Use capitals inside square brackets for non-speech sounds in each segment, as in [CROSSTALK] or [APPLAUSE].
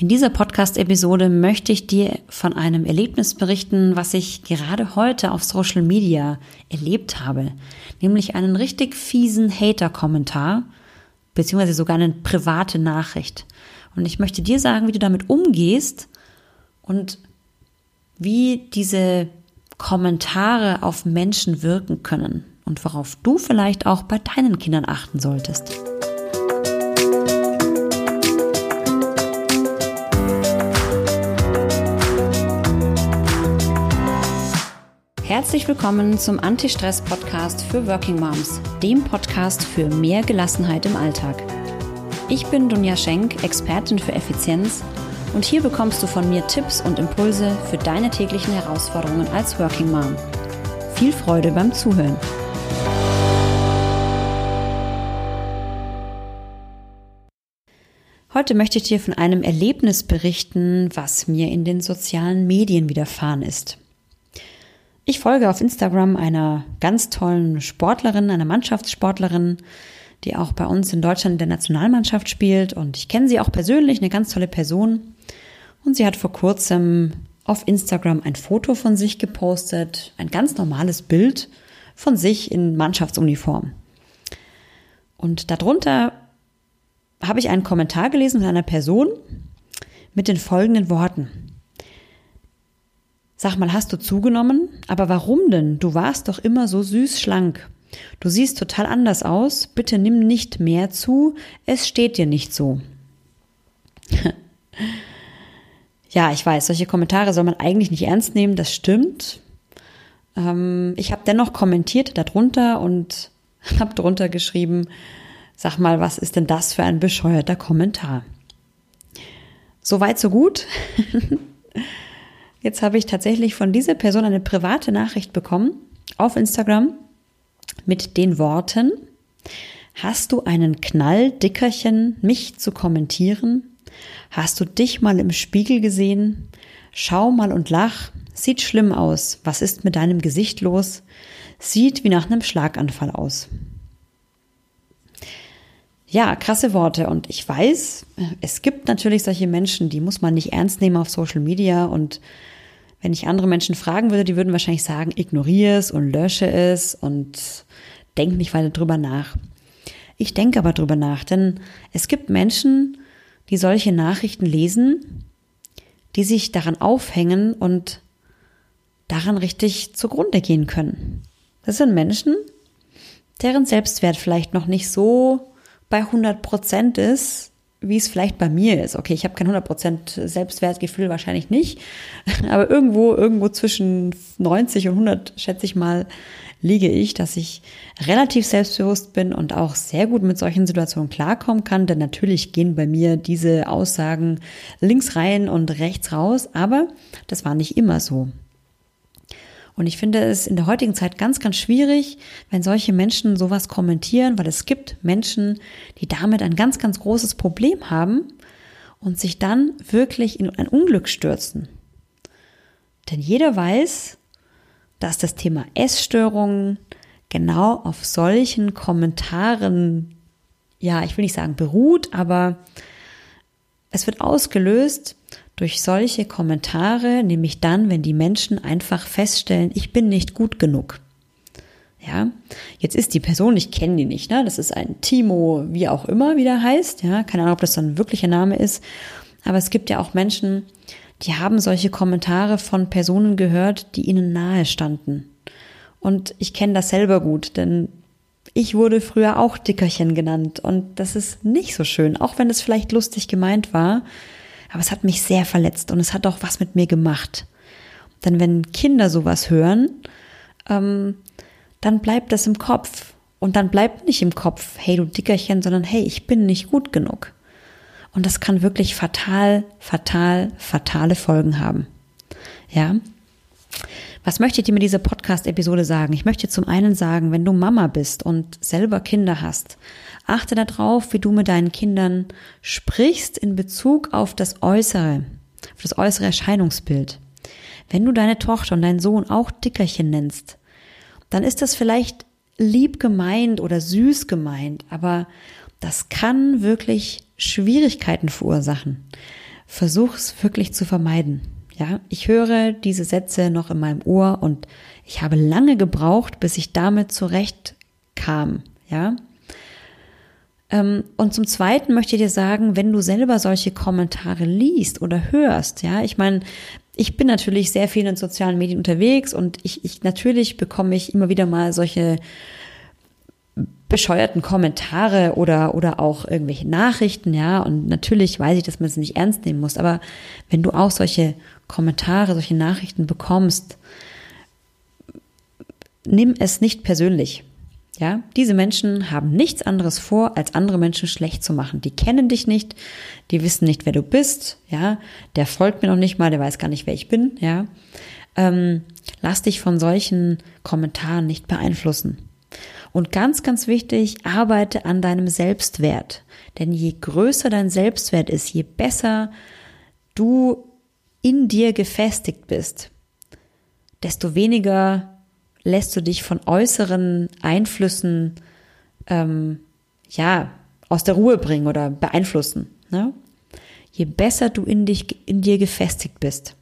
In dieser Podcast-Episode möchte ich dir von einem Erlebnis berichten, was ich gerade heute auf Social Media erlebt habe. Nämlich einen richtig fiesen Hater-Kommentar, beziehungsweise sogar eine private Nachricht. Und ich möchte dir sagen, wie du damit umgehst und wie diese Kommentare auf Menschen wirken können und worauf du vielleicht auch bei deinen Kindern achten solltest. Herzlich willkommen zum Anti-Stress-Podcast für Working Moms, dem Podcast für mehr Gelassenheit im Alltag. Ich bin Dunja Schenk, Expertin für Effizienz und hier bekommst du von mir Tipps und Impulse für deine täglichen Herausforderungen als Working Mom. Viel Freude beim Zuhören. Heute möchte ich dir von einem Erlebnis berichten, was mir in den sozialen Medien widerfahren ist. Ich folge auf Instagram einer ganz tollen Sportlerin, einer Mannschaftssportlerin, die auch bei uns in Deutschland in der Nationalmannschaft spielt. Und ich kenne sie auch persönlich, eine ganz tolle Person. Und sie hat vor kurzem auf Instagram ein Foto von sich gepostet, ein ganz normales Bild von sich in Mannschaftsuniform. Und darunter habe ich einen Kommentar gelesen von einer Person mit den folgenden Worten. Sag mal, hast du zugenommen? Aber warum denn? Du warst doch immer so süß schlank. Du siehst total anders aus. Bitte nimm nicht mehr zu. Es steht dir nicht so. [LAUGHS] ja, ich weiß, solche Kommentare soll man eigentlich nicht ernst nehmen. Das stimmt. Ähm, ich habe dennoch kommentiert darunter und [LAUGHS] habe drunter geschrieben, sag mal, was ist denn das für ein bescheuerter Kommentar? Soweit, so gut. [LAUGHS] Jetzt habe ich tatsächlich von dieser Person eine private Nachricht bekommen auf Instagram mit den Worten, hast du einen Knall, Dickerchen, mich zu kommentieren? Hast du dich mal im Spiegel gesehen? Schau mal und lach. Sieht schlimm aus. Was ist mit deinem Gesicht los? Sieht wie nach einem Schlaganfall aus. Ja, krasse Worte. Und ich weiß, es gibt natürlich solche Menschen, die muss man nicht ernst nehmen auf Social Media. Und wenn ich andere Menschen fragen würde, die würden wahrscheinlich sagen, ignoriere es und lösche es und denk nicht weiter drüber nach. Ich denke aber drüber nach, denn es gibt Menschen, die solche Nachrichten lesen, die sich daran aufhängen und daran richtig zugrunde gehen können. Das sind Menschen, deren Selbstwert vielleicht noch nicht so bei 100 Prozent ist, wie es vielleicht bei mir ist. Okay, ich habe kein 100 Prozent Selbstwertgefühl, wahrscheinlich nicht, [LAUGHS] aber irgendwo, irgendwo zwischen 90 und 100, schätze ich mal, liege ich, dass ich relativ selbstbewusst bin und auch sehr gut mit solchen Situationen klarkommen kann, denn natürlich gehen bei mir diese Aussagen links rein und rechts raus, aber das war nicht immer so. Und ich finde es in der heutigen Zeit ganz, ganz schwierig, wenn solche Menschen sowas kommentieren, weil es gibt Menschen, die damit ein ganz, ganz großes Problem haben und sich dann wirklich in ein Unglück stürzen. Denn jeder weiß, dass das Thema Essstörungen genau auf solchen Kommentaren, ja, ich will nicht sagen beruht, aber es wird ausgelöst durch solche Kommentare, nämlich dann, wenn die Menschen einfach feststellen, ich bin nicht gut genug. Ja, jetzt ist die Person, ich kenne die nicht, ne? Das ist ein Timo, wie auch immer, wie der heißt. Ja, keine Ahnung, ob das dann ein wirklicher Name ist. Aber es gibt ja auch Menschen, die haben solche Kommentare von Personen gehört, die ihnen nahe standen. Und ich kenne das selber gut, denn ich wurde früher auch Dickerchen genannt und das ist nicht so schön, auch wenn es vielleicht lustig gemeint war. Aber es hat mich sehr verletzt und es hat auch was mit mir gemacht. Denn wenn Kinder sowas hören, ähm, dann bleibt das im Kopf. Und dann bleibt nicht im Kopf, hey du Dickerchen, sondern hey, ich bin nicht gut genug. Und das kann wirklich fatal, fatal, fatale Folgen haben. Ja. Was möchte ich dir mit dieser Podcast-Episode sagen? Ich möchte zum einen sagen, wenn du Mama bist und selber Kinder hast, achte darauf, wie du mit deinen Kindern sprichst in Bezug auf das Äußere, auf das äußere Erscheinungsbild. Wenn du deine Tochter und deinen Sohn auch Dickerchen nennst, dann ist das vielleicht lieb gemeint oder süß gemeint, aber das kann wirklich Schwierigkeiten verursachen, versuch es wirklich zu vermeiden. Ja, ich höre diese Sätze noch in meinem Ohr und ich habe lange gebraucht, bis ich damit zurechtkam. Ja. Ähm, und zum Zweiten möchte ich dir sagen, wenn du selber solche Kommentare liest oder hörst, ja, ich meine, ich bin natürlich sehr viel in sozialen Medien unterwegs und ich, ich natürlich bekomme ich immer wieder mal solche bescheuerten Kommentare oder, oder auch irgendwelche Nachrichten, ja. Und natürlich weiß ich, dass man es nicht ernst nehmen muss. Aber wenn du auch solche Kommentare, solche Nachrichten bekommst, nimm es nicht persönlich. Ja, diese Menschen haben nichts anderes vor, als andere Menschen schlecht zu machen. Die kennen dich nicht, die wissen nicht, wer du bist. Ja, der folgt mir noch nicht mal, der weiß gar nicht, wer ich bin. Ja, ähm, lass dich von solchen Kommentaren nicht beeinflussen. Und ganz, ganz wichtig, arbeite an deinem Selbstwert. Denn je größer dein Selbstwert ist, je besser du in dir gefestigt bist, desto weniger lässt du dich von äußeren Einflüssen ähm, ja aus der Ruhe bringen oder beeinflussen. Ne? Je besser du in dich in dir gefestigt bist.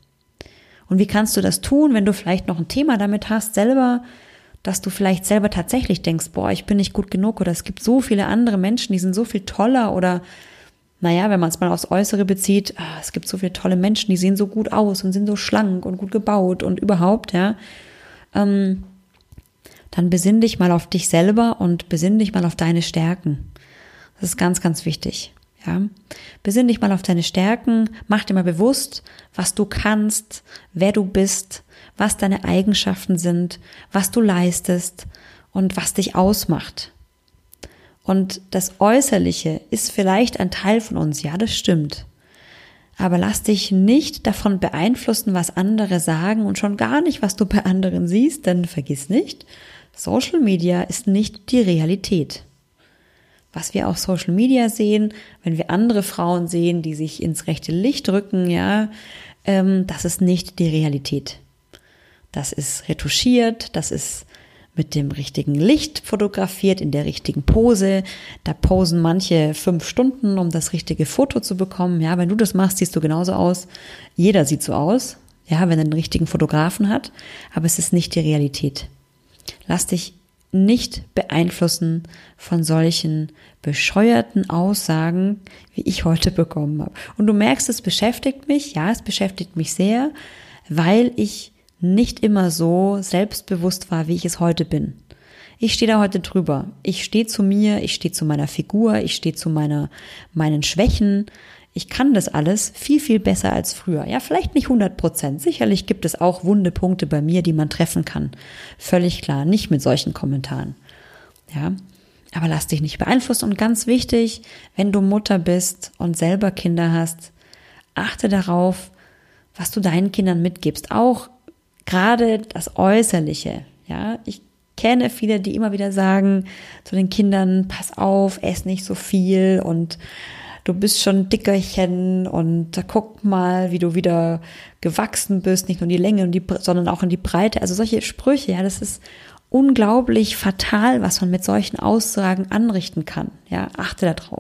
Und wie kannst du das tun, wenn du vielleicht noch ein Thema damit hast, selber dass du vielleicht selber tatsächlich denkst, boah, ich bin nicht gut genug oder es gibt so viele andere Menschen, die sind so viel toller oder naja, wenn man es mal aufs Äußere bezieht, ah, es gibt so viele tolle Menschen, die sehen so gut aus und sind so schlank und gut gebaut und überhaupt, ja. Ähm, dann besinn dich mal auf dich selber und besinn dich mal auf deine Stärken. Das ist ganz, ganz wichtig. Ja, besinn dich mal auf deine Stärken, mach dir mal bewusst, was du kannst, wer du bist, was deine Eigenschaften sind, was du leistest und was dich ausmacht. Und das Äußerliche ist vielleicht ein Teil von uns, ja, das stimmt. Aber lass dich nicht davon beeinflussen, was andere sagen und schon gar nicht, was du bei anderen siehst, denn vergiss nicht, Social Media ist nicht die Realität. Was wir auf Social Media sehen, wenn wir andere Frauen sehen, die sich ins rechte Licht rücken, ja, ähm, das ist nicht die Realität. Das ist retuschiert, das ist mit dem richtigen Licht fotografiert, in der richtigen Pose. Da posen manche fünf Stunden, um das richtige Foto zu bekommen. Ja, wenn du das machst, siehst du genauso aus. Jeder sieht so aus. Ja, wenn er einen richtigen Fotografen hat. Aber es ist nicht die Realität. Lass dich nicht beeinflussen von solchen bescheuerten Aussagen, wie ich heute bekommen habe. Und du merkst, es beschäftigt mich. Ja, es beschäftigt mich sehr, weil ich nicht immer so selbstbewusst war, wie ich es heute bin. Ich stehe da heute drüber. Ich stehe zu mir, ich stehe zu meiner Figur, ich stehe zu meiner, meinen Schwächen. Ich kann das alles viel, viel besser als früher. Ja, vielleicht nicht 100 Prozent. Sicherlich gibt es auch wunde Punkte bei mir, die man treffen kann. Völlig klar. Nicht mit solchen Kommentaren. Ja. Aber lass dich nicht beeinflussen. Und ganz wichtig, wenn du Mutter bist und selber Kinder hast, achte darauf, was du deinen Kindern mitgibst. Auch gerade das Äußerliche, ja, ich kenne viele, die immer wieder sagen zu den Kindern, pass auf, ess nicht so viel und du bist schon dickerchen und guck mal, wie du wieder gewachsen bist, nicht nur in die Länge, sondern auch in die Breite. Also solche Sprüche, ja, das ist unglaublich fatal, was man mit solchen Aussagen anrichten kann. Ja, achte darauf.